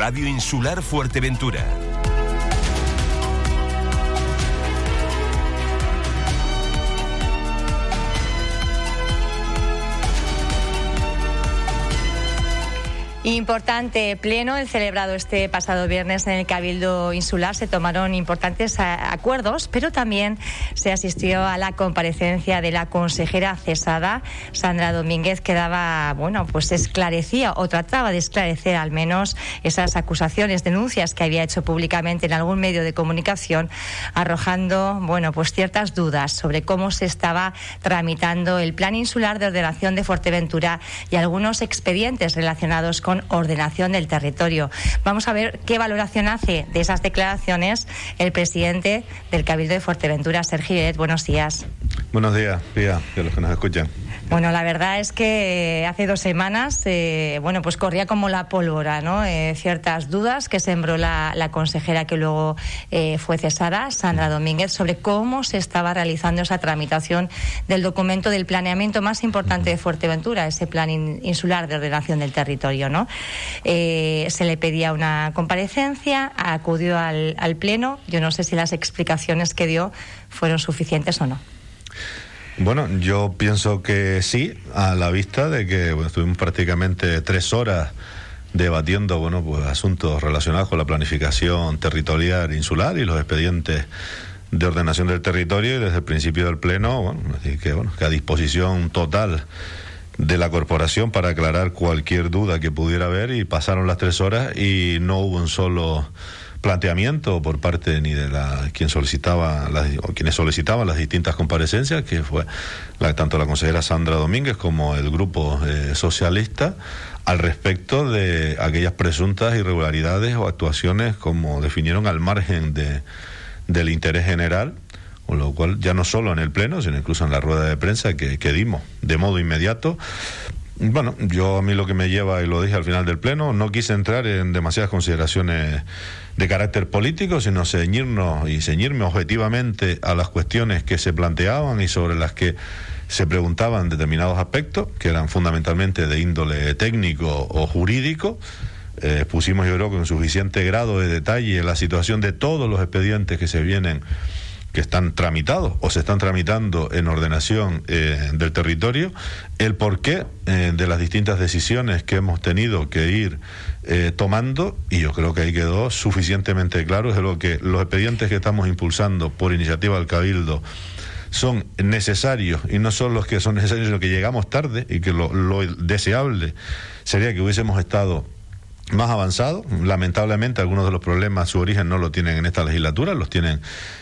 Radio Insular Fuerteventura. Importante pleno el celebrado este pasado viernes en el Cabildo Insular. Se tomaron importantes eh, acuerdos, pero también se asistió a la comparecencia de la consejera cesada, Sandra Domínguez, que daba, bueno, pues esclarecía o trataba de esclarecer al menos esas acusaciones, denuncias que había hecho públicamente en algún medio de comunicación, arrojando, bueno, pues ciertas dudas sobre cómo se estaba tramitando el Plan Insular de Ordenación de Fuerteventura y algunos expedientes relacionados con ordenación del territorio. Vamos a ver qué valoración hace de esas declaraciones el presidente del Cabildo de Fuerteventura, Sergio Buenos días. Buenos días, Pía, de los que nos escuchan. Bueno, la verdad es que hace dos semanas, eh, bueno, pues corría como la pólvora, ¿no? Eh, ciertas dudas que sembró la, consejera que luego eh, fue cesada, Sandra Domínguez, sobre cómo se estaba realizando esa tramitación del documento del planeamiento más importante de Fuerteventura, ese plan insular de ordenación del territorio, ¿no? se le pedía una comparecencia, acudió al, al pleno. Yo no sé si las explicaciones que dio fueron suficientes o no. Bueno, yo pienso que sí, a la vista de que estuvimos prácticamente tres horas debatiendo bueno, pues, asuntos relacionados con la planificación territorial insular y los expedientes de ordenación del territorio y desde el principio del pleno, bueno, que, bueno, que a disposición total de la corporación para aclarar cualquier duda que pudiera haber y pasaron las tres horas y no hubo un solo planteamiento por parte ni de la quien solicitaba las, o quienes solicitaban las distintas comparecencias que fue la, tanto la consejera Sandra Domínguez como el grupo eh, socialista al respecto de aquellas presuntas irregularidades o actuaciones como definieron al margen de, del interés general con lo cual ya no solo en el pleno sino incluso en la rueda de prensa que, que dimos de modo inmediato bueno, yo a mí lo que me lleva, y lo dije al final del pleno, no quise entrar en demasiadas consideraciones de carácter político, sino ceñirnos y ceñirme objetivamente a las cuestiones que se planteaban y sobre las que se preguntaban determinados aspectos, que eran fundamentalmente de índole técnico o jurídico. Eh, pusimos, yo creo, con suficiente grado de detalle la situación de todos los expedientes que se vienen que están tramitados o se están tramitando en ordenación eh, del territorio, el porqué eh, de las distintas decisiones que hemos tenido que ir eh, tomando, y yo creo que ahí quedó suficientemente claro, es lo que los expedientes que estamos impulsando por iniciativa del Cabildo son necesarios y no son los que son necesarios, sino que llegamos tarde y que lo, lo deseable sería que hubiésemos estado más avanzado. Lamentablemente, algunos de los problemas, su origen no lo tienen en esta legislatura, los tienen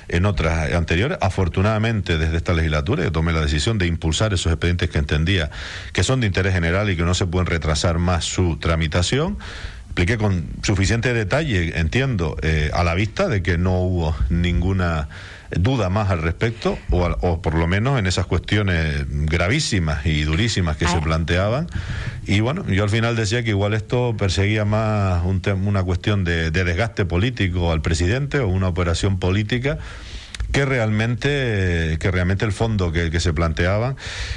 en otras anteriores. Afortunadamente, desde esta legislatura, yo tomé la decisión de impulsar esos expedientes que entendía que son de interés general y que no se pueden retrasar más su tramitación. Expliqué con suficiente detalle, entiendo, eh, a la vista de que no hubo ninguna duda más al respecto, o, o, por lo menos en esas cuestiones gravísimas y durísimas que se ah. planteaban. Y bueno, yo al final decía que igual esto perseguía más un una cuestión de, de desgaste político al presidente o una operación política que realmente, que realmente el fondo que, se planteaban.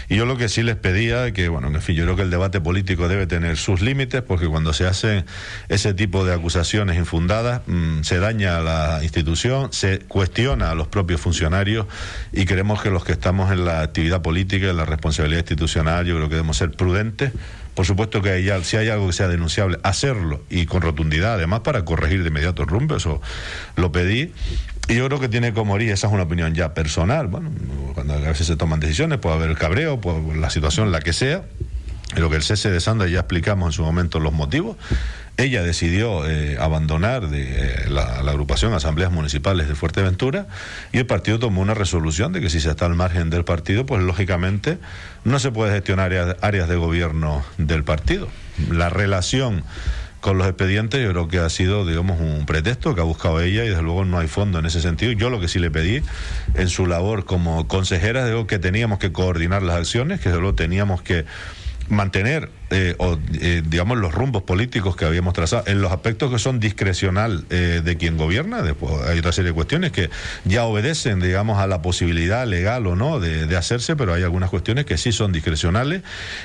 Y yo lo que sí les pedía, que bueno, en fin, yo creo que el debate político debe tener sus límites, porque cuando se hacen ese tipo de acusaciones infundadas, mm, se daña a la institución, se cuestiona a los propios funcionarios y creemos que los que estamos en la actividad política, en la responsabilidad institucional, yo creo que debemos ser prudentes. Por supuesto que hay, si hay algo que sea denunciable, hacerlo y con rotundidad, además para corregir de inmediato el rumbo, eso lo pedí. Y yo creo que tiene como origen, esa es una opinión ya personal, bueno, cuando a veces se toman decisiones, puede haber cabreo, por la situación la que sea, lo que el cese de Sandra ya explicamos en su momento los motivos. Ella decidió eh, abandonar de, eh, la, agrupación Asambleas Municipales de Fuerteventura y el partido tomó una resolución de que si se está al margen del partido, pues lógicamente no se puede gestionar áreas de gobierno del partido. La relación con los expedientes, yo creo que ha sido, digamos, un pretexto que ha buscado ella y desde luego no hay fondo en ese sentido. Yo lo que sí le pedí en su labor como consejera, digo que teníamos que coordinar las acciones, que desde luego teníamos que mantener eh, o, eh, digamos los rumbos políticos que habíamos trazado en los aspectos que son discrecional eh, de quien gobierna después hay otra serie de cuestiones que ya obedecen digamos a la posibilidad legal o no de, de, hacerse pero hay algunas cuestiones que sí son discrecionales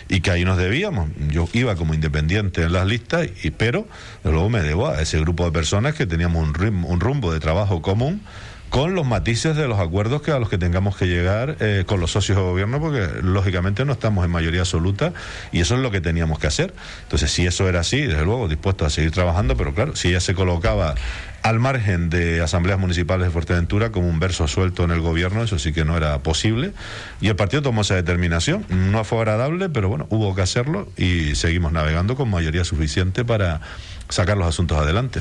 y que ahí nos debíamos. Yo iba como independiente en las listas y pero luego me debo a ese grupo de personas que teníamos un, un rumbo de trabajo común con los matices de los acuerdos que a los que tengamos que llegar eh, con los socios de gobierno, porque lógicamente no estamos en mayoría absoluta y eso es lo que teníamos que hacer. Entonces, si eso era así, desde luego dispuesto a seguir trabajando, pero claro, si ella se colocaba al margen de asambleas municipales de Fuerteventura como un verso suelto en el gobierno, eso sí que no era posible. Y el partido tomó esa determinación. No fue agradable, pero bueno, hubo que hacerlo y seguimos navegando con mayoría suficiente para sacar los asuntos adelante.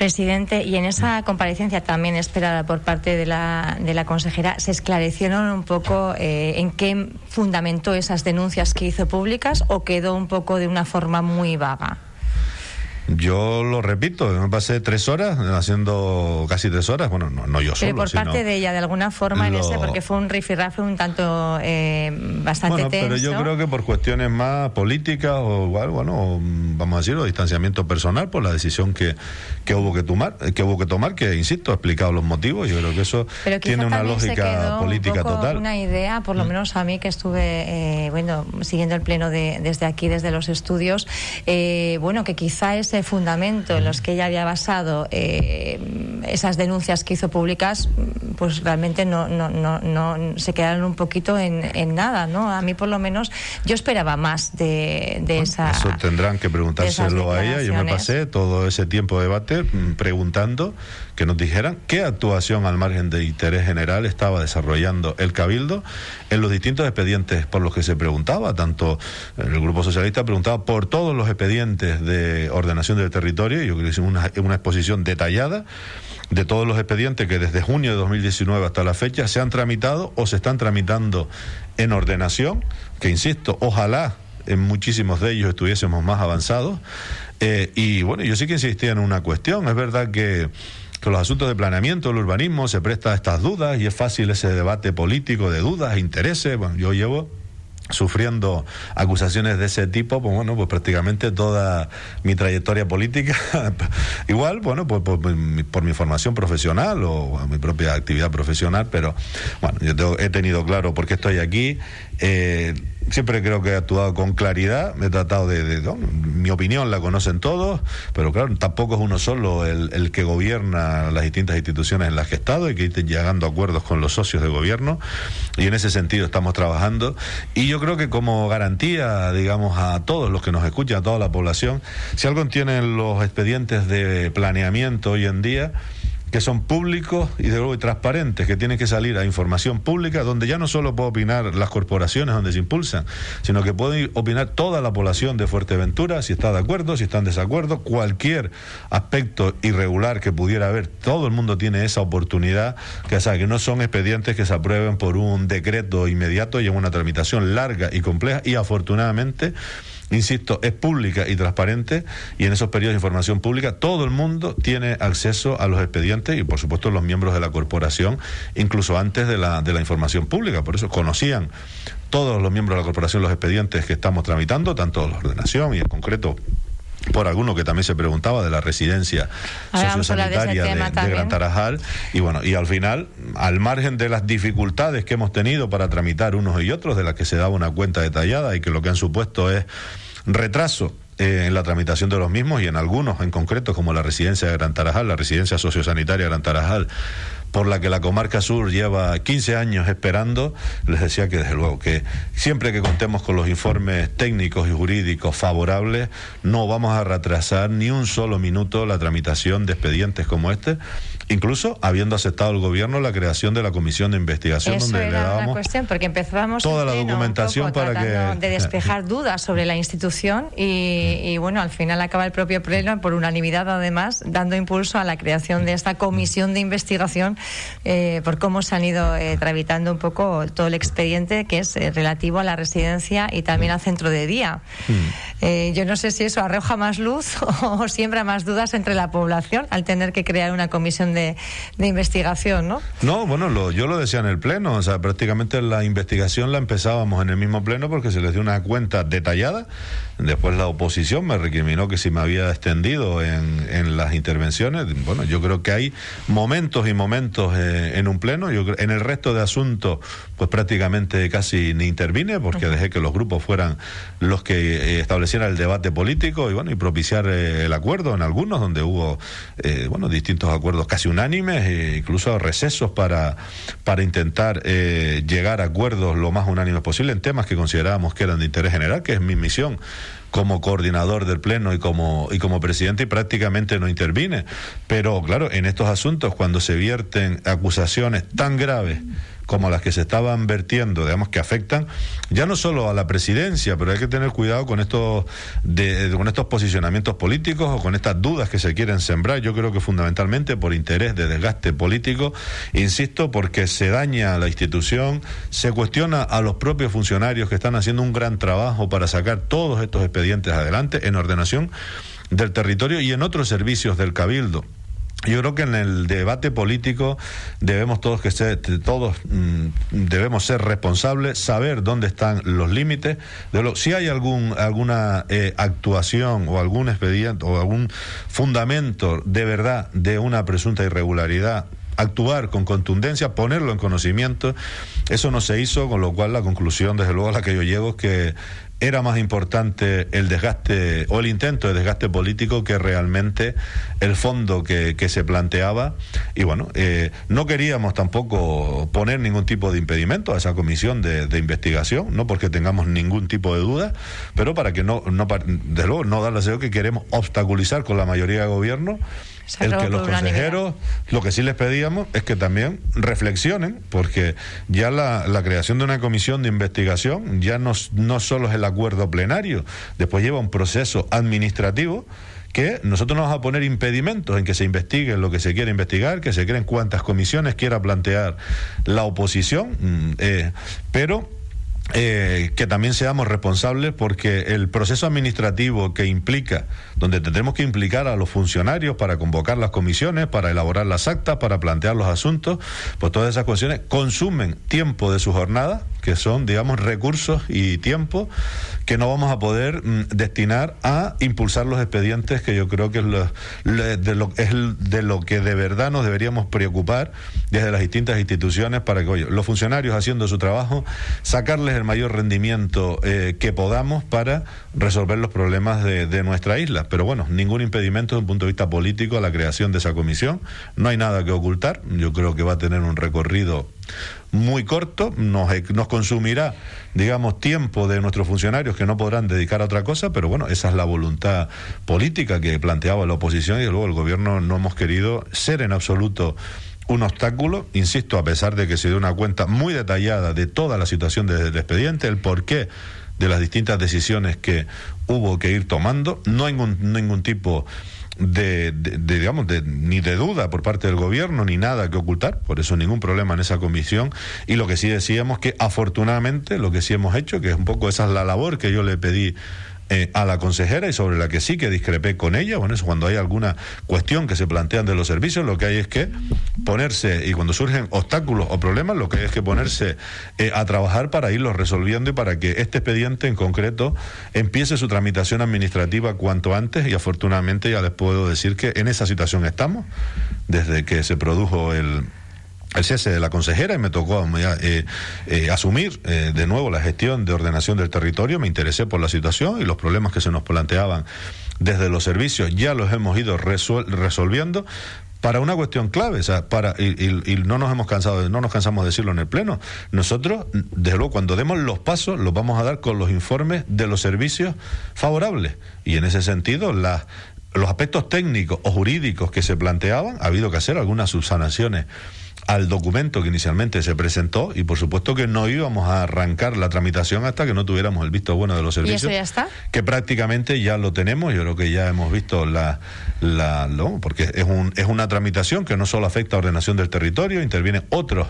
Presidente, y en esa comparecencia también esperada por parte de la, de la consejera, ¿se esclarecieron un poco eh, en qué fundamentó esas denuncias que hizo públicas o quedó un poco de una forma muy vaga? Yo lo repito, me pasé tres horas haciendo casi tres horas, bueno, no, no yo solo. Pero por parte de ella, de alguna forma, en ese, porque fue un rifirrafe un tanto eh, bastante bueno, Pero yo creo que por cuestiones más políticas o igual, bueno, vamos a decirlo, distanciamiento personal por la decisión que, que hubo que tomar, que hubo que tomar, que insisto, ha explicado los motivos. Yo creo que eso tiene una lógica política un total. Una idea, por lo mm. menos a mí que estuve, eh, bueno, siguiendo el pleno de, desde aquí, desde los estudios, eh, bueno, que quizá ese fundamento en los que ella había basado eh, esas denuncias que hizo públicas, pues realmente no, no, no, no se quedaron un poquito en, en, nada, ¿no? A mí por lo menos yo esperaba más de, de esa. Eso tendrán que preguntárselo a ella. Yo me pasé todo ese tiempo de debate mm, preguntando que nos dijeran qué actuación al margen de interés general estaba desarrollando el Cabildo en los distintos expedientes por los que se preguntaba, tanto el Grupo Socialista preguntaba por todos los expedientes de ordenación del territorio, yo creo que una exposición detallada de todos los expedientes que desde junio de 2019 hasta la fecha se han tramitado o se están tramitando en ordenación, que insisto, ojalá en muchísimos de ellos estuviésemos más avanzados. Eh, y bueno, yo sí que insistía en una cuestión, es verdad que que los asuntos de planeamiento, el urbanismo, se presta a estas dudas y es fácil ese debate político de dudas, e intereses. Bueno, yo llevo sufriendo acusaciones de ese tipo, pues bueno, pues prácticamente toda mi trayectoria política, igual, bueno, pues por, mi formación profesional o mi propia actividad profesional, pero bueno, yo he tenido claro por qué estoy aquí. Eh, siempre creo que he actuado con claridad, he tratado de, mi opinión la conocen todos, pero claro, tampoco es uno solo el, el, que gobierna las distintas instituciones en las que he estado y que estén llegando a acuerdos con los socios de gobierno y en ese sentido estamos trabajando. Y yo creo que como garantía, digamos, a todos los que nos escuchan, a toda la población, si algo tienen los expedientes de planeamiento hoy en día, que son públicos y de luego transparentes, que tienen que salir a información pública, donde ya no solo puede opinar las corporaciones donde se impulsan, sino que puede opinar toda la población de Fuerteventura, si está de acuerdo, si está en desacuerdo, cualquier aspecto irregular que pudiera haber, todo el mundo tiene esa oportunidad, que, o sea, que no son expedientes que se aprueben por un decreto inmediato y en una tramitación larga y compleja, y afortunadamente insisto, es pública y transparente y en esos periodos de información pública todo el mundo tiene acceso a los expedientes y por supuesto los miembros de la corporación, incluso antes de la, de la información pública. Por eso conocían todos los miembros de la corporación los expedientes que estamos tramitando, tanto la ordenación y en concreto por alguno que también se preguntaba de la residencia sociosanitaria de, de, Gran Tarajal. Y bueno y al final al margen de las dificultades que hemos tenido para tramitar unos y otros de las que se daba una cuenta detallada y que lo que han supuesto es retraso eh, en la tramitación de los mismos y en algunos en concreto, como la residencia de Gran Tarajal, la residencia sociosanitaria de Gran Tarajal, por la que la comarca sur lleva 15 años esperando, les decía que desde luego que siempre que contemos con los informes técnicos y jurídicos favorables, no vamos a retrasar ni un solo minuto la tramitación de expedientes como este, incluso habiendo aceptado el gobierno la creación de la comisión de investigación Eso donde era le dábamos una cuestión porque empezábamos toda la documentación para que de despejar dudas sobre la institución y, y, bueno al final acaba el propio pleno por unanimidad además dando impulso a la creación de esta comisión de investigación eh, por cómo se han ido eh, tramitando un poco todo el expediente que es eh, relativo a la residencia y también al centro de día. Eh, yo no sé si eso arroja más luz o siembra más dudas entre la población al tener que crear una comisión de de, investigación, ¿no? No, bueno, yo lo decía en el Pleno, o sea, prácticamente la investigación la empezábamos en el mismo Pleno porque se les dio una cuenta detallada, después la oposición me recriminó que si me había extendido en, en las intervenciones, bueno, yo creo que hay momentos y momentos eh, en un Pleno, yo en el resto de asuntos pues prácticamente casi ni intervine porque dejé que los grupos fueran los que eh, establecieran el debate político y bueno, y propiciar eh, el acuerdo en algunos donde hubo eh, bueno, distintos acuerdos casi unánimes e incluso recesos para, para intentar llegar a acuerdos lo más unánimes posible en temas que considerábamos que eran de interés general, que es mi misión como coordinador del Pleno y como, y como presidente y prácticamente no intervine. Pero claro, en estos asuntos, cuando se vierten acusaciones tan graves, como las que se estaban vertiendo, digamos, que afectan ya no solo a la presidencia, pero hay que tener cuidado con estos, de, con estos posicionamientos políticos o con estas dudas que se quieren sembrar. Yo creo que fundamentalmente por interés de desgaste político, insisto, porque se daña a la institución, se cuestiona a los propios funcionarios que están haciendo un gran trabajo para sacar todos estos expedientes adelante en ordenación del territorio y en otros servicios del Cabildo. Yo creo que en el debate político debemos todos que ser, todos mm, debemos ser responsables, saber dónde están los límites. De lo, si hay algún alguna eh, actuación o algún expediente o algún fundamento de verdad de una presunta irregularidad actuar con contundencia, ponerlo en conocimiento. Eso no se hizo, con lo cual la conclusión, desde luego, a la que yo llego es que era más importante el desgaste o el intento de desgaste político que realmente el fondo que, se planteaba. Y bueno, eh, no queríamos tampoco poner ningún tipo de impedimento a esa comisión de, investigación, no porque tengamos ningún tipo de duda, pero para que no, no de luego, no dar la deseo que queremos obstaculizar con la mayoría de gobierno el que los consejeros, lo que sí les pedíamos es que también reflexionen, porque ya la, creación de una comisión de investigación ya no, no solo es el acuerdo plenario, después lleva un proceso administrativo que nosotros no vamos a poner impedimentos en que se investigue lo que se quiere investigar, que se creen cuantas comisiones quiera plantear la oposición, mm, eh, pero eh, que también seamos responsables porque el proceso administrativo que implica, donde tendremos que implicar a los funcionarios para convocar las comisiones, para elaborar las actas, para plantear los asuntos, pues todas esas cuestiones consumen tiempo de su jornada, que son, digamos, recursos y tiempo que no vamos a poder mm, destinar a impulsar los expedientes que yo creo que es, lo, de lo, es de lo que de verdad nos deberíamos preocupar desde las distintas instituciones para que, oye, los funcionarios haciendo su trabajo, sacarles el mayor rendimiento eh, que podamos para resolver los problemas de, de nuestra isla. Pero bueno, ningún impedimento desde un punto de vista político a la creación de esa comisión. No hay nada que ocultar. Yo creo que va a tener un recorrido muy corto, nos, nos consumirá, digamos, tiempo de nuestros funcionarios que no podrán dedicar a otra cosa, pero bueno, esa es la voluntad política que planteaba la oposición y luego el gobierno no hemos querido ser en absoluto un obstáculo, insisto, a pesar de que se dio una cuenta muy detallada de toda la situación del expediente, el porqué de las distintas decisiones que hubo que ir tomando, no hay ningún, ningún tipo de, digamos, de, ni de duda por parte del gobierno, ni nada que ocultar, por eso ningún problema en esa comisión. Y lo que sí decíamos que afortunadamente lo que sí hemos hecho, que es un poco esa es la labor que yo le pedí eh, a la consejera y sobre la que sí que discrepé con ella. Bueno, eso cuando hay alguna cuestión que se plantean de los servicios, lo que hay es que ponerse, y cuando surgen obstáculos o problemas, lo que hay es que ponerse eh, a trabajar para irlos resolviendo y para que este expediente en concreto empiece su tramitación administrativa cuanto antes y afortunadamente ya les puedo decir que en esa situación estamos desde que se produjo el el cese de la consejera y me tocó eh, eh, asumir eh, de nuevo la gestión de ordenación del territorio. Me interesé por la situación y los problemas que se nos planteaban desde los servicios ya los hemos ido resolviendo para una cuestión clave, y, no nos hemos cansado, no nos cansamos de decirlo en el pleno. Nosotros, desde luego, cuando demos los pasos, los vamos a dar con los informes de los servicios favorables y en ese sentido los aspectos técnicos o jurídicos que se planteaban, ha habido que hacer algunas subsanaciones al documento que inicialmente se presentó y por supuesto que no íbamos a arrancar la tramitación hasta que no tuviéramos el visto bueno de los servicios. ¿Y eso ya está? Que prácticamente ya lo tenemos, yo creo que ya hemos visto la... la porque es, un, es una tramitación que no solo afecta a ordenación del territorio, intervienen otros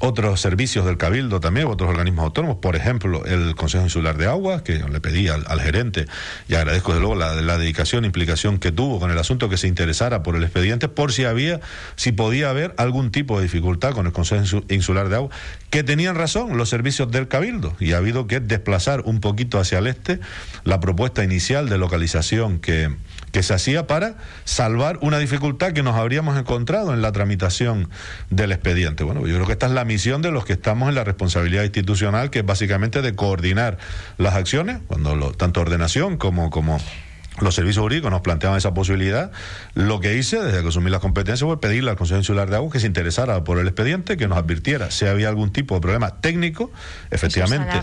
otros servicios del Cabildo también, otros organismos autónomos, por ejemplo, el Consejo Insular de Aguas, que le pedí al, gerente, y agradezco de luego la, la dedicación e implicación que tuvo con el asunto, que se interesara por el expediente, por si había, si podía haber algún tipo de dificultad con el Consejo Insular de Aguas, que tenían razón los servicios del Cabildo, y ha habido que desplazar un poquito hacia el este la propuesta inicial de localización que que se hacía para salvar una dificultad que nos habríamos encontrado en la tramitación del expediente. Bueno, yo creo que esta es la misión de los que estamos en la responsabilidad institucional, que es básicamente de coordinar las acciones, cuando lo, tanto ordenación como, como los servicios jurídicos nos planteaban esa posibilidad. Lo que hice desde que asumí las competencias fue pedirle al Consejo Insular de Agua que se interesara por el expediente, que nos advirtiera si había algún tipo de problema técnico. Efectivamente,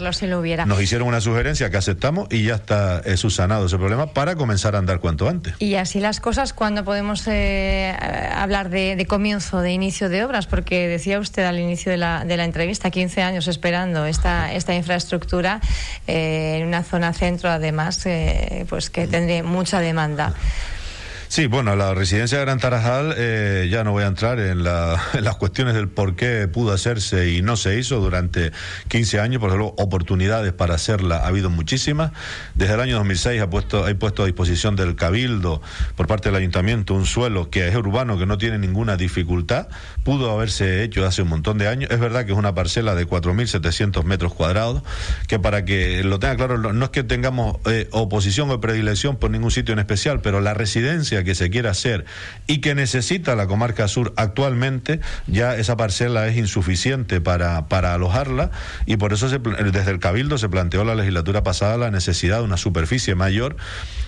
nos hicieron una sugerencia que aceptamos y ya está eh, subsanado ese problema para comenzar a andar cuanto antes. Y así las cosas, cuando podemos eh, hablar de, comienzo, de inicio de obras? Porque decía usted al inicio de la, de la entrevista, 15 años esperando esta, esta infraestructura eh, en una zona centro, además, pues que tendría mucha demanda. Sí, bueno, la residencia de Gran Tarajal, eh, ya no voy a entrar en, las cuestiones del por qué pudo hacerse y no se hizo durante 15 años, porque luego oportunidades para hacerla ha habido muchísimas. Desde el año 2006 ha puesto, ha puesto a disposición del Cabildo por parte del Ayuntamiento un suelo que es urbano, que no tiene ninguna dificultad. Pudo haberse hecho hace un montón de años. Es verdad que es una parcela de 4.700 metros cuadrados, que para que lo tenga claro, no es que tengamos eh, oposición o predilección por ningún sitio en especial, pero la residencia que se quiera hacer y que necesita la comarca sur actualmente, ya esa parcela es insuficiente para, para alojarla y por eso desde el Cabildo se planteó la legislatura pasada la necesidad de una superficie mayor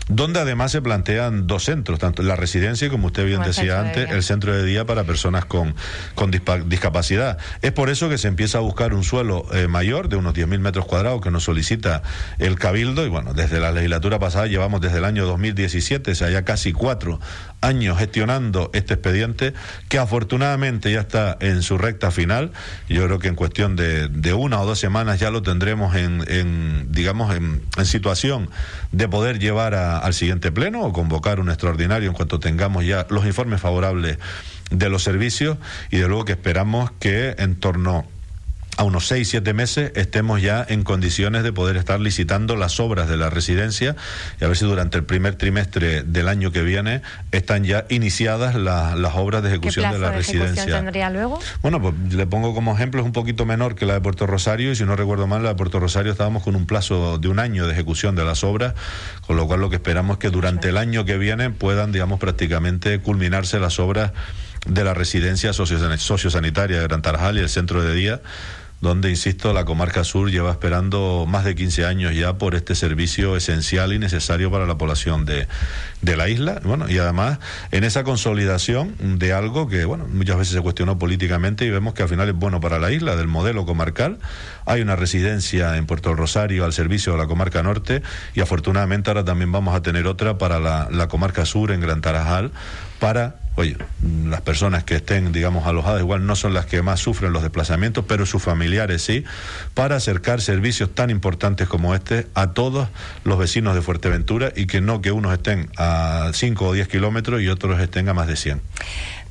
donde además se plantean dos centros, tanto la residencia y como usted bien decía antes, el centro de día para personas con, con discapacidad. Es por eso que se empieza a buscar un suelo eh, mayor de unos 10.000 metros cuadrados que nos solicita el Cabildo y bueno, desde la legislatura pasada llevamos desde el año 2017, o sea, ya casi cuatro años gestionando este expediente que afortunadamente ya está en su recta final. Yo creo que en cuestión de, una o dos semanas ya lo tendremos en, digamos, en situación de poder llevar al siguiente pleno o convocar un extraordinario en cuanto tengamos ya los informes favorables de los servicios y de luego que esperamos que en torno a unos seis, siete meses estemos ya en condiciones de poder estar licitando las obras de la residencia y a ver si durante el primer trimestre del año que viene están ya iniciadas las obras de ejecución de la de residencia. tendría luego? Bueno, pues le pongo como ejemplo, es un poquito menor que la de Puerto Rosario y si no recuerdo mal, la de Puerto Rosario estábamos con un plazo de un año de ejecución de las obras, con lo cual lo que esperamos es que durante el año que viene puedan, digamos, prácticamente culminarse las obras de la residencia sociosanitaria de Gran Tarajal y el centro de día donde, insisto, la comarca sur lleva esperando más de 15 años ya por este servicio esencial y necesario para la población de, de la isla. Bueno, y además en esa consolidación de algo que, bueno, muchas veces se cuestionó políticamente y vemos que al final es bueno para la isla, del modelo comarcal. Hay una residencia en Puerto Rosario al servicio de la comarca norte y afortunadamente ahora también vamos a tener otra para la, la comarca sur en Gran Tarajal para oye, las personas que estén, digamos, alojadas igual no son las que más sufren los desplazamientos, pero sus familiares sí, para acercar servicios tan importantes como este a todos los vecinos de Fuerteventura y que no que unos estén a 5 o 10 kilómetros y otros estén a más de 100.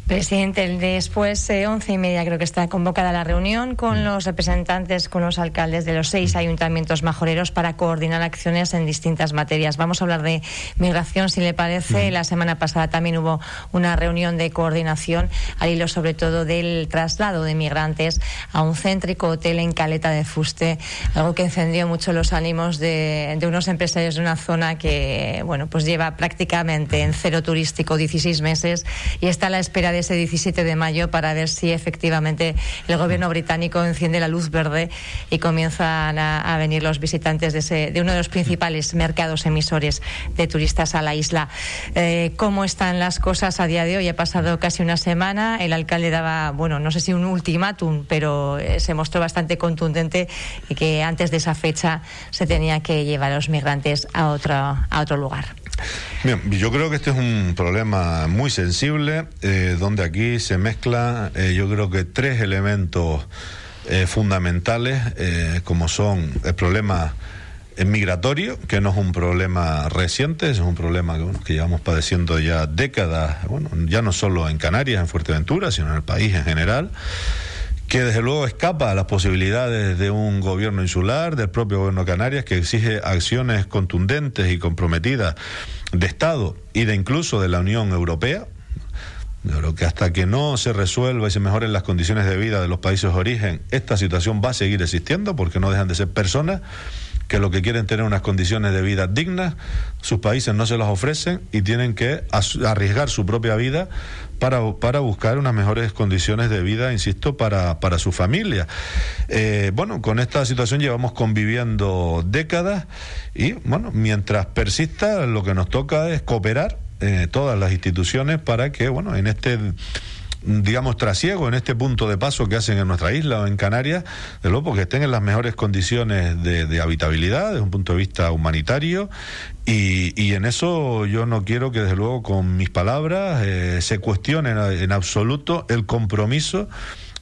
Presidente, después, eh, once y media creo que está convocada la reunión con mm. los representantes, con los alcaldes de los seis ayuntamientos majoreros para coordinar acciones en distintas materias. Vamos a hablar de migración, si le parece. Mm. La semana pasada también hubo una reunión de coordinación al hilo sobre todo del traslado de migrantes a un céntrico hotel en Caleta de Fuste, algo que encendió mucho los ánimos de, de unos empresarios de una zona que, bueno, pues lleva prácticamente en cero turístico 16 meses y está a la espera de ese 17 de mayo para ver si efectivamente el gobierno británico enciende la luz verde y comienzan a, venir los visitantes de, ese, de uno de los principales mercados emisores de turistas a la isla. Eh, ¿Cómo están las cosas a día de hoy? Ha pasado casi una semana. El alcalde daba, bueno, no sé si un ultimátum, pero eh, se mostró bastante contundente y que antes de esa fecha se tenía que llevar a los migrantes a otro, a otro lugar. Bien, yo creo que este es un problema muy sensible, eh, donde aquí se mezcla, eh, yo creo que tres elementos eh, fundamentales, como son el problema migratorio, que no es un problema reciente, es un problema que, que llevamos padeciendo ya décadas, bueno, ya no solo en Canarias, en Fuerteventura, sino en el país en general que desde luego escapa a las posibilidades de un gobierno insular, del propio gobierno de Canarias, que exige acciones contundentes y comprometidas de Estado y de incluso de la Unión Europea. Creo que hasta que no se resuelva y se mejoren las condiciones de vida de los países de origen, esta situación va a seguir existiendo porque no dejan de ser personas que lo que quieren tener unas condiciones de vida dignas, sus países no se las ofrecen y tienen que arriesgar su propia vida para, para buscar unas mejores condiciones de vida, insisto, para, para su familia. Eh, bueno, con esta situación llevamos conviviendo décadas y, bueno, mientras persista, lo que nos toca es cooperar eh, todas las instituciones para que, bueno, en este digamos, trasiego en este punto de paso que hacen en nuestra isla o en Canarias, de luego porque estén en las mejores condiciones de, habitabilidad desde un punto de vista humanitario y, en eso yo no quiero que desde luego con mis palabras eh, se cuestione en, absoluto el compromiso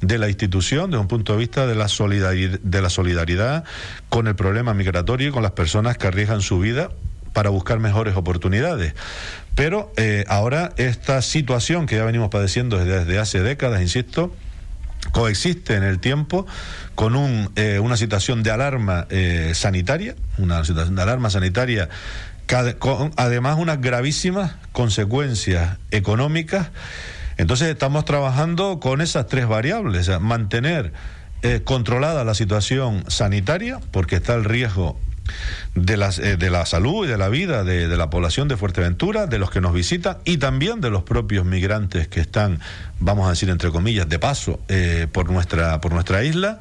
de la institución desde un punto de vista de la, solidaridad, de la solidaridad con el problema migratorio y con las personas que arriesgan su vida para buscar mejores oportunidades. Pero eh, ahora esta situación que ya venimos padeciendo desde, hace décadas, insisto, coexiste en el tiempo con eh, una situación de alarma eh, sanitaria, una situación de alarma sanitaria con además unas gravísimas consecuencias económicas. Entonces estamos trabajando con esas tres variables, mantener controlada la situación sanitaria, porque está el riesgo de, eh, de la salud y de la vida de, la población de Fuerteventura, de los que nos visitan y también de los propios migrantes que están, vamos a decir entre comillas, de paso eh, por, nuestra, por nuestra isla.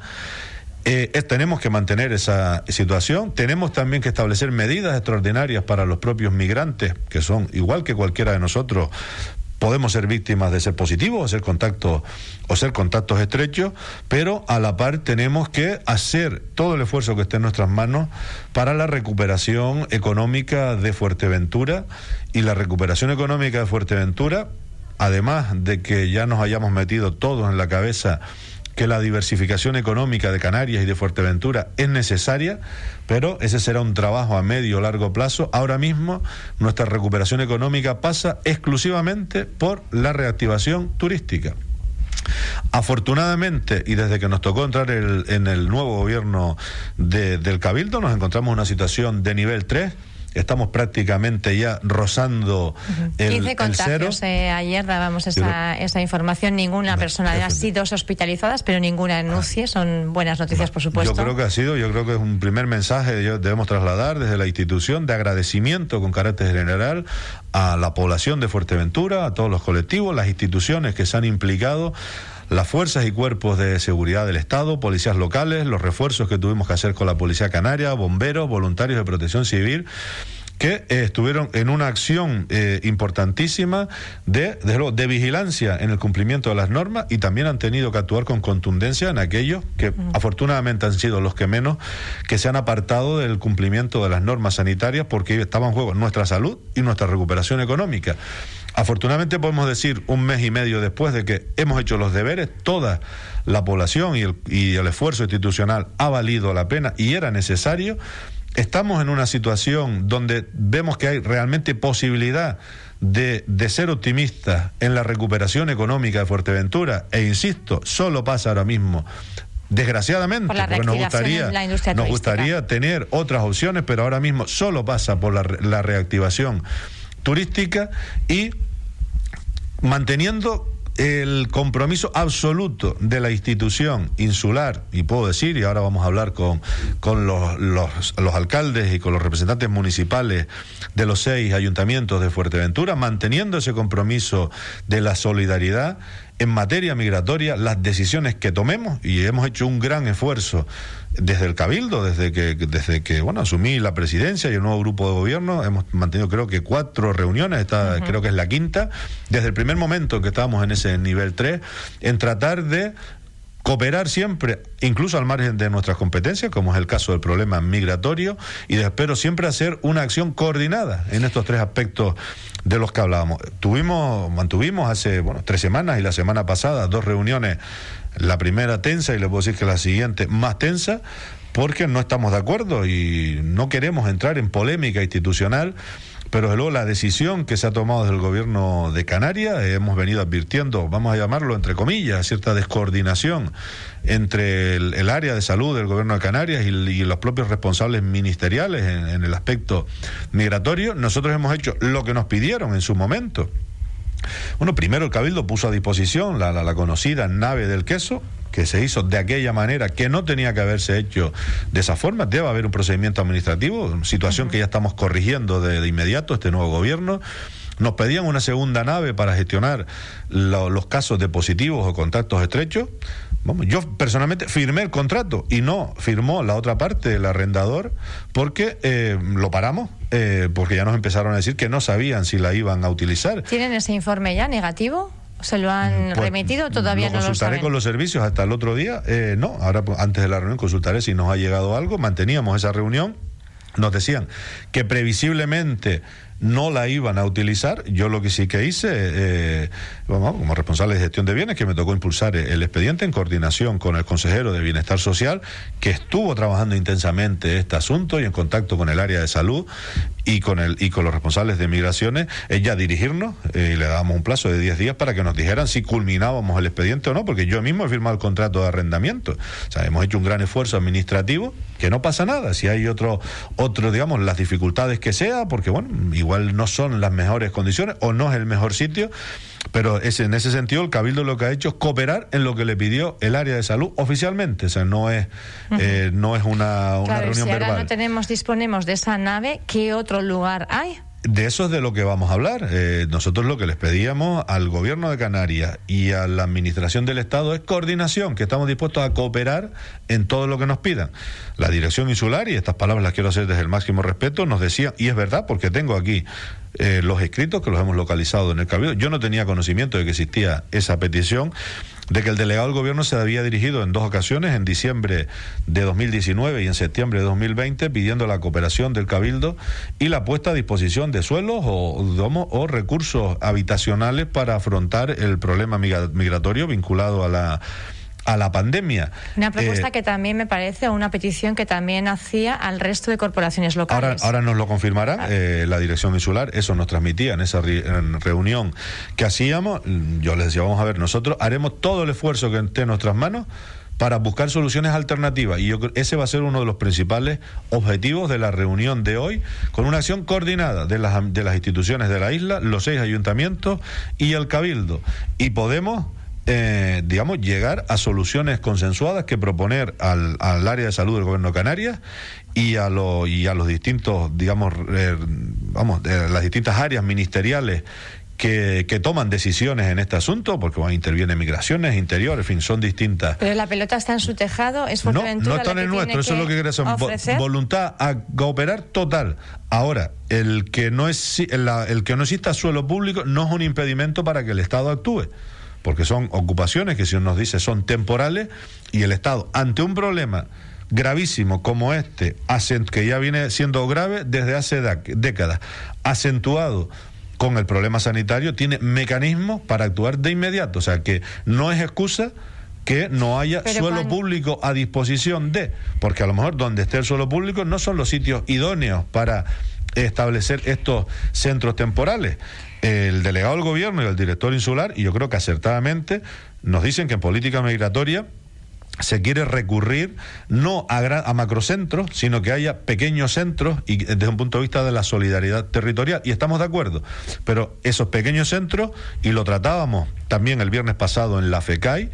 Eh, tenemos que mantener esa situación, tenemos también que establecer medidas extraordinarias para los propios migrantes, que son igual que cualquiera de nosotros, podemos ser víctimas de ser positivos o ser contactos o ser contactos estrechos, pero a la par tenemos que hacer todo el esfuerzo que esté en nuestras manos para la recuperación económica de Fuerteventura. Y la recuperación económica de Fuerteventura, además de que ya nos hayamos metido todos en la cabeza que la diversificación económica de Canarias y de Fuerteventura es necesaria, pero ese será un trabajo a medio o largo plazo. Ahora mismo nuestra recuperación económica pasa exclusivamente por la reactivación turística. Afortunadamente, y desde que nos tocó entrar en el nuevo gobierno del Cabildo, nos encontramos en una situación de nivel 3 estamos prácticamente ya rozando el, 15 contagios, eh, ayer dábamos esa, esa información, ninguna persona ha sido hospitalizadas, pero ninguna en UCI, son buenas noticias, por supuesto. Yo creo que ha sido, yo creo que es un primer mensaje que debemos trasladar desde la institución de agradecimiento con carácter general a la población de Fuerteventura, a todos los colectivos, las instituciones que se han implicado las fuerzas y cuerpos de seguridad del Estado, policías locales, los refuerzos que tuvimos que hacer con la Policía Canaria, bomberos, voluntarios de protección civil que eh, estuvieron en una acción eh, importantísima de, de, vigilancia en el cumplimiento de las normas y también han tenido que actuar con contundencia en aquellos que afortunadamente han sido los que menos que se han apartado del cumplimiento de las normas sanitarias porque estaba en juego nuestra salud y nuestra recuperación económica. Afortunadamente podemos decir un mes y medio después de que hemos hecho los deberes, toda la población y el, y el esfuerzo institucional ha valido la pena y era necesario. Estamos en una situación donde vemos que hay realmente posibilidad de, de, ser optimistas en la recuperación económica de Fuerteventura, e insisto, solo pasa ahora mismo. Desgraciadamente, porque nos gustaría, nos gustaría tener otras opciones, pero ahora mismo solo pasa por la, la reactivación turística y manteniendo el compromiso absoluto de la institución insular, y puedo decir, y ahora vamos a hablar con, con los, los, los, alcaldes y con los representantes municipales de los seis ayuntamientos de Fuerteventura, manteniendo ese compromiso de la solidaridad en materia migratoria, las decisiones que tomemos, y hemos hecho un gran esfuerzo desde el Cabildo, desde que, desde que bueno, asumí la presidencia y el nuevo grupo de gobierno, hemos mantenido creo que cuatro reuniones, esta creo que es la quinta, desde el primer momento que estábamos en ese nivel 3, en tratar de cooperar siempre, incluso al margen de nuestras competencias, como es el caso del problema migratorio, y espero siempre hacer una acción coordinada en estos tres aspectos de los que hablábamos. Tuvimos, mantuvimos hace bueno, tres semanas y la semana pasada dos reuniones, la primera tensa y le puedo decir que la siguiente más tensa, porque no estamos de acuerdo y no queremos entrar en polémica institucional pero luego la decisión que se ha tomado desde el gobierno de Canarias, eh, hemos venido advirtiendo, vamos a llamarlo entre comillas, cierta descoordinación entre el, área de salud del gobierno de Canarias y, los propios responsables ministeriales en el aspecto migratorio. Nosotros hemos hecho lo que nos pidieron en su momento. Bueno, primero el Cabildo puso a disposición la, la, conocida nave del queso, que se hizo de aquella manera, que no tenía que haberse hecho de esa forma. Debe haber un procedimiento administrativo, situación que ya estamos corrigiendo de, de inmediato este nuevo gobierno. Nos pedían una segunda nave para gestionar los casos de positivos o contactos estrechos. Vamos, yo personalmente firmé el contrato y no firmó la otra parte, el arrendador, porque eh, lo paramos, eh, porque ya nos empezaron a decir que no sabían si la iban a utilizar. ¿Tienen ese informe ya negativo? ¿Se lo han pues, remitido? Todavía no lo Consultaré con los servicios hasta el otro día. Eh, no, ahora pues, antes de la reunión consultaré si nos ha llegado algo. Manteníamos esa reunión. Nos decían que previsiblemente no la iban a utilizar. Yo lo que sí que hice, eh, como responsable de gestión de bienes, que me tocó impulsar el expediente en coordinación con el consejero de Bienestar Social, que estuvo trabajando intensamente este asunto y en contacto con el área de salud y con el y con los responsables de migraciones, es ya dirigirnos eh, y le dábamos un plazo de 10 días para que nos dijeran si culminábamos el expediente o no, porque yo mismo he firmado el contrato de arrendamiento. O sea, hemos hecho un gran esfuerzo administrativo, que no pasa nada, si hay otro, otro digamos, las dificultades que sea, porque bueno, igual no son las mejores condiciones o no es el mejor sitio, pero es, en ese sentido el Cabildo lo que ha hecho es cooperar en lo que le pidió el área de salud oficialmente, o sea, no es, eh, no es una, una reunión si ahora no tenemos, disponemos de esa nave, ¿qué otro lugar hay? De eso es de lo que vamos a hablar. Eh, nosotros lo que les pedíamos al gobierno de Canarias y a la administración del Estado es coordinación, que estamos dispuestos a cooperar en todo lo que nos pidan. La dirección insular, y estas palabras las quiero hacer desde el máximo respeto, nos decía, y es verdad, porque tengo aquí eh, los escritos que los hemos localizado en el Cabildo. Yo no tenía conocimiento de que existía esa petición de que el delegado del gobierno se había dirigido en dos ocasiones, en diciembre de 2019 y en septiembre de 2020, pidiendo la cooperación del Cabildo y la puesta a disposición de suelos o, o recursos habitacionales para afrontar el problema migratorio vinculado a la a la pandemia. Una propuesta eh, que también me parece, una petición que también hacía al resto de corporaciones locales. Ahora, nos lo confirmará eh, la dirección insular, eso nos transmitía en esa reunión que hacíamos. Yo les decía, vamos a ver, nosotros haremos todo el esfuerzo que esté en nuestras manos para buscar soluciones alternativas. Y yo ese va a ser uno de los principales objetivos de la reunión de hoy, con una acción coordinada de las, de las instituciones de la isla, los seis ayuntamientos y el Cabildo. Y podemos eh, digamos, llegar a soluciones consensuadas que proponer al, al, área de salud del gobierno de Canarias y a, lo, y a los distintos, digamos, eh, vamos, las distintas áreas ministeriales que, que, toman decisiones en este asunto, porque bueno, intervienen migraciones, interior, en fin, son distintas. Pero la pelota está en su tejado, es Fuerteventura. No, no está en el nuestro, eso es lo que queremos, voluntad a cooperar total. Ahora, el que no es el, el que no exista suelo público no es un impedimento para que el Estado actúe porque son ocupaciones que si uno nos dice son temporales y el Estado ante un problema gravísimo como este, que ya viene siendo grave desde hace décadas, acentuado con el problema sanitario, tiene mecanismos para actuar de inmediato. O sea que no es excusa que no haya suelo público a disposición de, porque a lo mejor donde esté el suelo público no son los sitios idóneos para establecer estos centros temporales el delegado del gobierno y el director insular, y yo creo que acertadamente, nos dicen que en política migratoria se quiere recurrir no a, a macrocentros, sino que haya pequeños centros y desde un punto de vista de la solidaridad territorial. Y estamos de acuerdo. Pero esos pequeños centros, y lo tratábamos también el viernes pasado en la FECAI,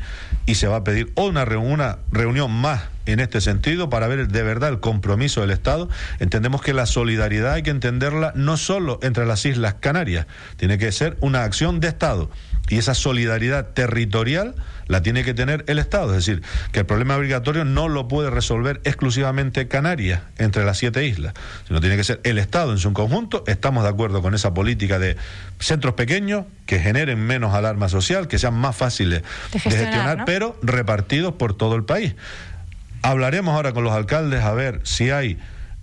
y se va a pedir una, una reunión más en este sentido para ver de verdad el compromiso del Estado. Entendemos que la solidaridad hay que entenderla no solo entre las Islas Canarias, tiene que ser una acción de Estado. Y esa solidaridad territorial la tiene que tener el Estado. Es decir, que el problema migratorio no lo puede resolver exclusivamente Canarias, entre las siete islas, sino tiene que ser el Estado en su conjunto. Estamos de acuerdo con esa política de centros pequeños que generen menos alarma social, que sean más fáciles de gestionar, pero repartidos por todo el país. Hablaremos ahora con los alcaldes a ver si hay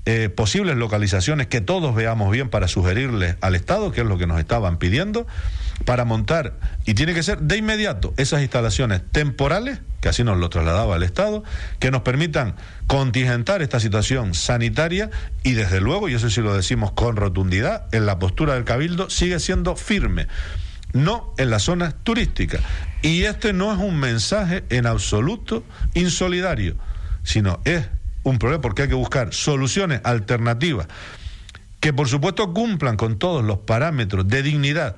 eh, posibles localizaciones que todos veamos bien para sugerirles al Estado, que es lo que nos estaban pidiendo, para montar, y tiene que ser de inmediato, esas instalaciones temporales, que así nos lo trasladaba el Estado, que nos permitan contingentar esta situación sanitaria y desde luego, y eso sí lo decimos con rotundidad, en la postura del Cabildo sigue siendo firme no en las zonas turísticas. Y este no es un mensaje en absoluto insolidario, sino es un problema porque hay que buscar soluciones alternativas que por supuesto cumplan con todos los parámetros de dignidad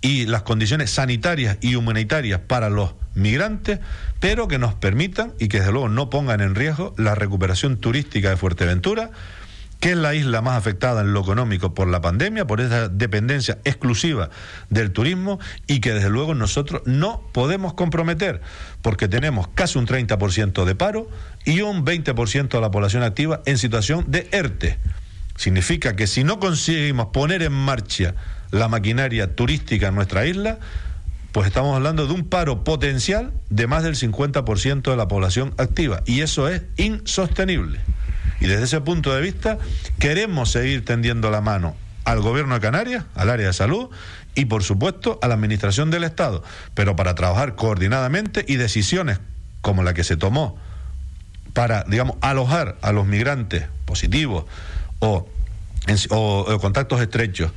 y las condiciones sanitarias y humanitarias para los migrantes, pero que nos permitan y que desde luego no pongan en riesgo la recuperación turística de Fuerteventura, que es la isla más afectada en lo económico por la pandemia, por esa dependencia exclusiva del turismo y que desde luego nosotros no podemos comprometer, porque tenemos casi un 30% de paro y un 20% de la población activa en situación de ERTE. Significa que si no conseguimos poner en marcha la maquinaria turística en nuestra isla, pues estamos hablando de un paro potencial de más del 50% de la población activa y eso es insostenible. Y desde ese punto de vista, queremos seguir tendiendo la mano al gobierno de Canarias, al área de salud y, por supuesto, a la administración del Estado, pero para trabajar coordinadamente y decisiones como la que se tomó para, digamos, alojar a los migrantes positivos o, o contactos estrechos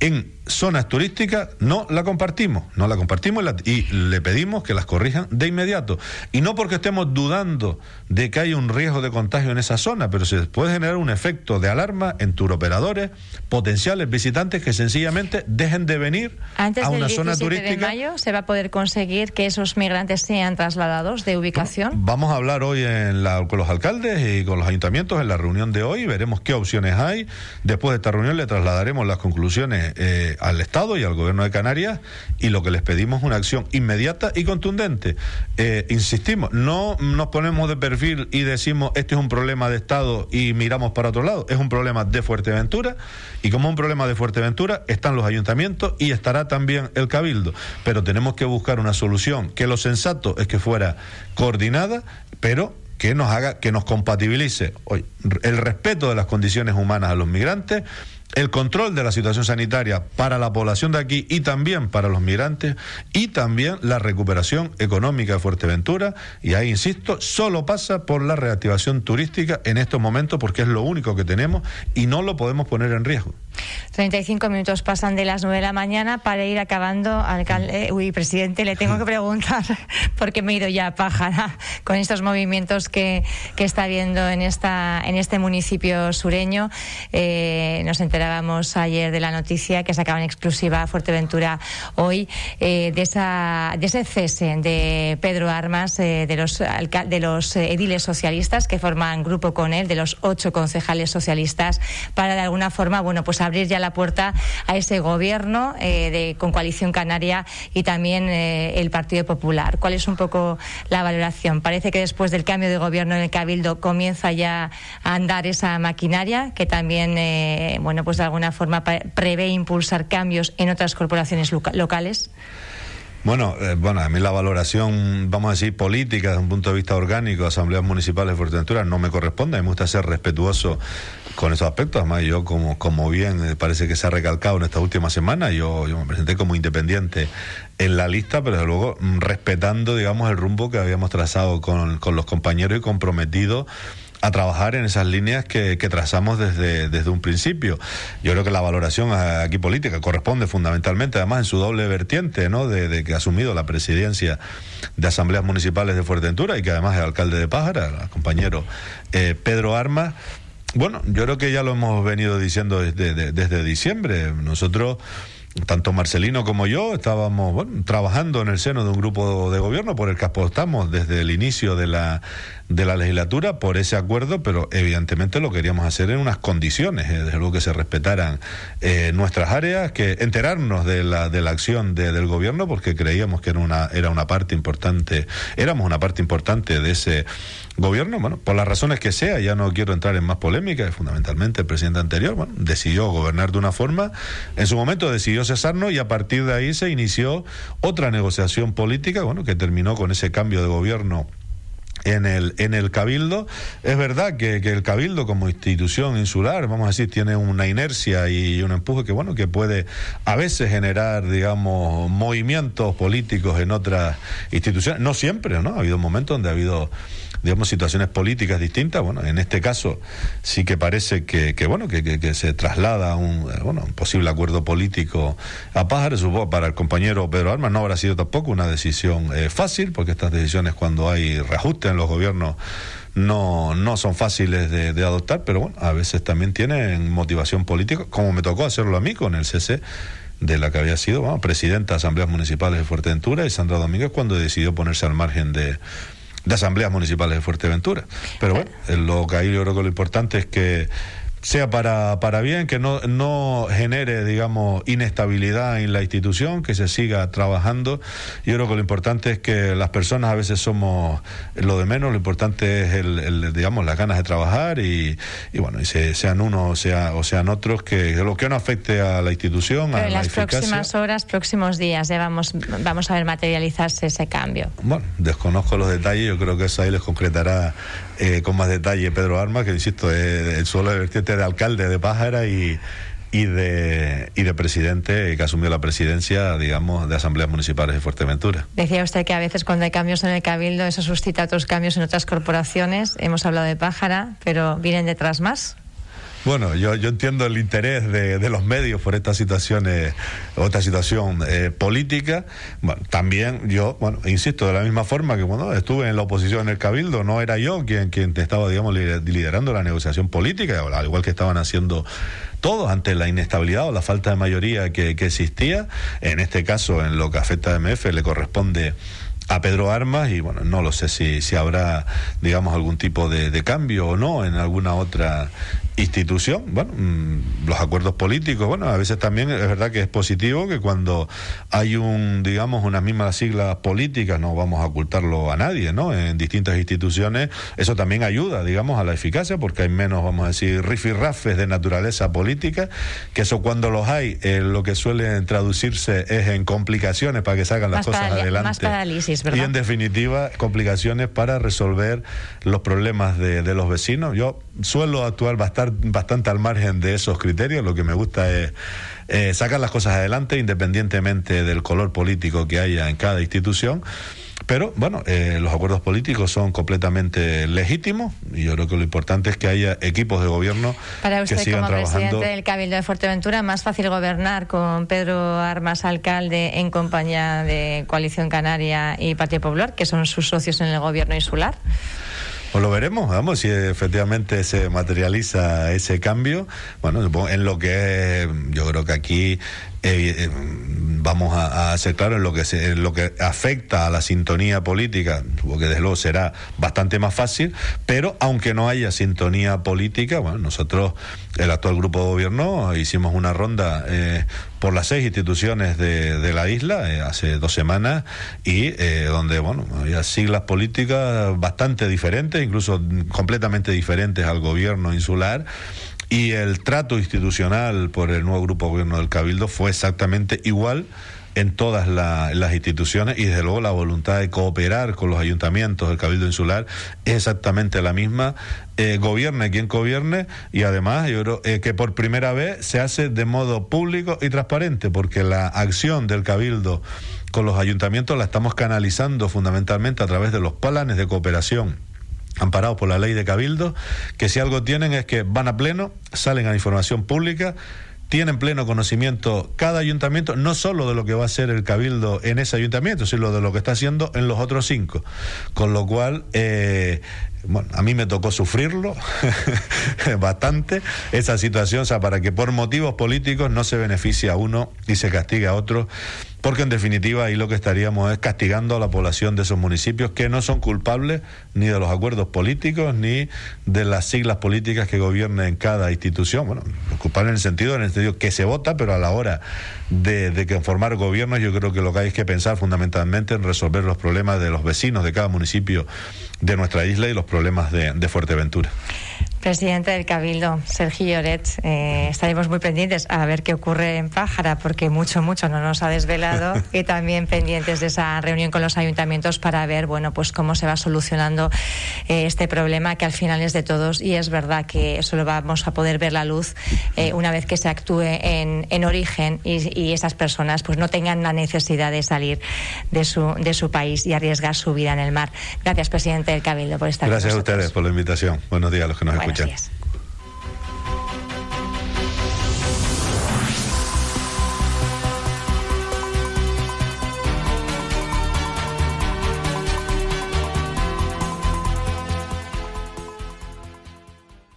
en zonas turísticas no la compartimos, no la compartimos y le pedimos que las corrijan de inmediato. Y no porque estemos dudando de que hay un riesgo de contagio en esa zona, pero se puede generar un efecto de alarma en turoperadores, potenciales visitantes que sencillamente dejen de venir a una zona turística. de mayo se va a poder conseguir que esos migrantes sean trasladados de ubicación. vamos a hablar hoy en la, con los alcaldes y con los ayuntamientos en la reunión de hoy, veremos qué opciones hay. Después de esta reunión le trasladaremos las conclusiones. Eh, al Estado y al Gobierno de Canarias y lo que les pedimos es una acción inmediata y contundente. Eh, insistimos, no nos ponemos de perfil y decimos este es un problema de Estado y miramos para otro lado, es un problema de Fuerteventura y como un problema de Fuerteventura están los ayuntamientos y estará también el Cabildo, pero tenemos que buscar una solución que lo sensato es que fuera coordinada, pero que nos haga, que nos compatibilice el respeto de las condiciones humanas a los migrantes el control de la situación sanitaria para la población de aquí y también para los migrantes y también la recuperación económica de Fuerteventura y ahí insisto, solo pasa por la reactivación turística en estos momentos porque es lo único que tenemos y no lo podemos poner en riesgo. 35 minutos pasan de las 9 de la mañana para ir acabando, alcalde, uy, presidente, le tengo que preguntar porque me he ido ya pájara con estos movimientos que, que está viendo en esta en este municipio sureño. Eh, nos enterábamos ayer de la noticia que sacaba en exclusiva Fuerteventura hoy eh, de esa de ese cese de Pedro Armas eh, de los de los ediles socialistas que forman grupo con él, de los ocho concejales socialistas, para de alguna forma, bueno, pues abrir ya la puerta a ese gobierno eh, de, con coalición canaria y también eh, el Partido Popular. ¿Cuál es un poco la valoración? Parece que después del cambio de gobierno en el Cabildo comienza ya a andar esa maquinaria que también, eh, bueno, pues de alguna forma prevé impulsar cambios en otras corporaciones locales. Bueno, eh, bueno, a mí la valoración, vamos a decir, política desde un punto de vista orgánico asambleas municipales de Fuerteventura no me corresponde. A mí me gusta ser respetuoso con esos aspectos. Además, yo, como, como bien eh, parece que se ha recalcado en esta última semana, yo, yo me presenté como independiente en la lista, pero desde luego mm, respetando, digamos, el rumbo que habíamos trazado con, con los compañeros y comprometido a trabajar en esas líneas que, trazamos desde, desde un principio. Yo creo que la valoración aquí política corresponde fundamentalmente, además, en su doble vertiente, ¿no? De, que ha asumido la presidencia de asambleas municipales de Fuerteventura y que además es alcalde de Pájara, el compañero eh, Pedro Armas. Bueno, yo creo que ya lo hemos venido diciendo desde, desde diciembre. Nosotros tanto Marcelino como yo estábamos trabajando en el seno de un grupo de gobierno por el que apostamos desde el inicio de la, de la legislatura por ese acuerdo, pero evidentemente lo queríamos hacer en unas condiciones, eh, desde luego que se respetaran eh, nuestras áreas, que enterarnos de la, de la acción del gobierno, porque creíamos que era una, era una parte importante, éramos una parte importante de ese gobierno, bueno, por las razones que sea, ya no quiero entrar en más polémica, fundamentalmente el presidente anterior, bueno, decidió gobernar de una forma, en su momento decidió y a partir de ahí se inició otra negociación política, bueno, que terminó con ese cambio de gobierno en el, en el Cabildo. Es verdad que, el Cabildo como institución insular, vamos a decir, tiene una inercia y un empuje que, bueno, que puede a veces generar, digamos, movimientos políticos en otras instituciones. No siempre, ¿no? Ha habido momentos donde ha habido digamos, situaciones políticas distintas. Bueno, en este caso sí que parece que, bueno, que, que, se traslada un, bueno, un posible acuerdo político a Pájaros. Supongo para el compañero Pedro Armas no habrá sido tampoco una decisión eh, fácil, porque estas decisiones cuando hay reajuste en los gobiernos no, no son fáciles de, de, adoptar, pero bueno, a veces también tienen motivación política, como me tocó hacerlo a mí con el CC de la que había sido bueno, presidenta de asambleas municipales de Fuerteventura y Sandra Domínguez cuando decidió ponerse al margen de, de asambleas municipales de Fuerteventura. Pero bueno, lo que ahí yo creo que lo importante es que sea para, para bien, que no, no genere, digamos, inestabilidad en la institución, que se siga trabajando. Yo creo que lo importante es que las personas a veces somos lo de menos, lo importante es, el, digamos, las ganas de trabajar y, y bueno, y sean unos o, sea, o sean otros, que lo que no afecte a la institución, Pero en las próximas horas, próximos días, ya vamos, vamos a ver materializarse ese cambio. Bueno, desconozco los detalles, yo creo que eso ahí les concretará eh, con más detalle Pedro Armas, que insisto, es el suelo de vertiente de alcalde de Pájara y, de, y de presidente que asumió la presidencia, digamos, de asambleas municipales de Fuerteventura. Decía usted que a veces cuando hay cambios en el Cabildo eso suscita otros cambios en otras corporaciones. Hemos hablado de Pájara, pero ¿vienen detrás más? Bueno, yo, yo entiendo el interés de, de los medios por estas situaciones, otra situación eh, política. También yo, bueno, insisto, de la misma forma que cuando estuve en la oposición en el Cabildo, no era yo quien, quien estaba, digamos, liderando la negociación política, al igual que estaban haciendo todos ante la inestabilidad o la falta de mayoría que, que existía. En este caso, en lo que afecta a MF, le corresponde a Pedro Armas y bueno, no lo sé si, si habrá, digamos, algún tipo de, cambio o no en alguna otra institución. Bueno, mm, los acuerdos políticos, bueno, a veces también es verdad que es positivo que cuando hay un, digamos, unas mismas siglas políticas, no vamos a ocultarlo a nadie, ¿no? En distintas instituciones, eso también ayuda, digamos, a la eficacia, porque hay menos, vamos a decir, rifirrafes de naturaleza política, que eso cuando los hay, eh, lo que suele traducirse es en complicaciones para que salgan las cosas adelante. Más parálisis, ¿verdad? Y en definitiva, complicaciones para resolver los problemas de, de los vecinos. Yo suelo actuar bastante bastante al margen de esos criterios. Lo que me gusta es eh, sacar las cosas adelante independientemente del color político que haya en cada institución. Pero bueno, eh, los acuerdos políticos son completamente legítimos y yo creo que lo importante es que haya equipos de gobierno Para usted, que sigan como trabajando. presidente del Cabildo de Fuerteventura, más fácil gobernar con Pedro Armas, alcalde, en compañía de Coalición Canaria y Partido Popular, que son sus socios en el gobierno insular. Pues lo veremos, vamos, si efectivamente se materializa ese cambio. Bueno, en lo que es, yo creo que aquí eh, vamos a, a, ser claros en lo que se, en lo que afecta a la sintonía política, porque desde luego será bastante más fácil, pero aunque no haya sintonía política, bueno, nosotros, el actual grupo de gobierno, hicimos una ronda eh, por las seis instituciones de, de la isla eh, hace dos semanas y eh, donde, bueno, había siglas políticas bastante diferentes, incluso completamente diferentes al gobierno insular y el trato institucional por el nuevo grupo de gobierno del Cabildo fue exactamente igual en todas la, las instituciones y desde luego la voluntad de cooperar con los ayuntamientos del Cabildo Insular es exactamente la misma, eh, gobierne quien gobierne y además yo creo eh, que por primera vez se hace de modo público y transparente porque la acción del Cabildo con los ayuntamientos la estamos canalizando fundamentalmente a través de los planes de cooperación amparados por la ley de cabildo, que si algo tienen es que van a pleno, salen a información pública, tienen pleno conocimiento cada ayuntamiento, no solo de lo que va a hacer el cabildo en ese ayuntamiento, sino de lo que está haciendo en los otros cinco. Con lo cual, eh, bueno, a mí me tocó sufrirlo bastante esa situación, o sea, para que por motivos políticos no se beneficie a uno y se castigue a otro porque en definitiva ahí lo que estaríamos es castigando a la población de esos municipios que no son culpables ni de los acuerdos políticos ni de las siglas políticas que gobiernen cada institución. Bueno, culpables en el sentido, en el sentido que se vota, pero a la hora de, de conformar gobiernos yo creo que lo que hay es que pensar fundamentalmente en resolver los problemas de los vecinos de cada municipio de nuestra isla y los problemas de, de Fuerteventura. Presidente del Cabildo, Sergio Lloret, eh, estaremos muy pendientes a ver qué ocurre en Pájara, porque mucho, mucho no nos ha desvelado, y también pendientes de esa reunión con los ayuntamientos para ver, bueno, pues cómo se va solucionando eh, este problema que al final es de todos y es verdad que eso lo vamos a poder ver la luz eh, una vez que se actúe en, en origen y, y, esas personas pues no tengan la necesidad de salir de su, de su país y arriesgar su vida en el mar. Gracias, presidente del Cabildo, por estar Gracias a ustedes por la invitación. Buenos días a los que nos escuchan. Gracias.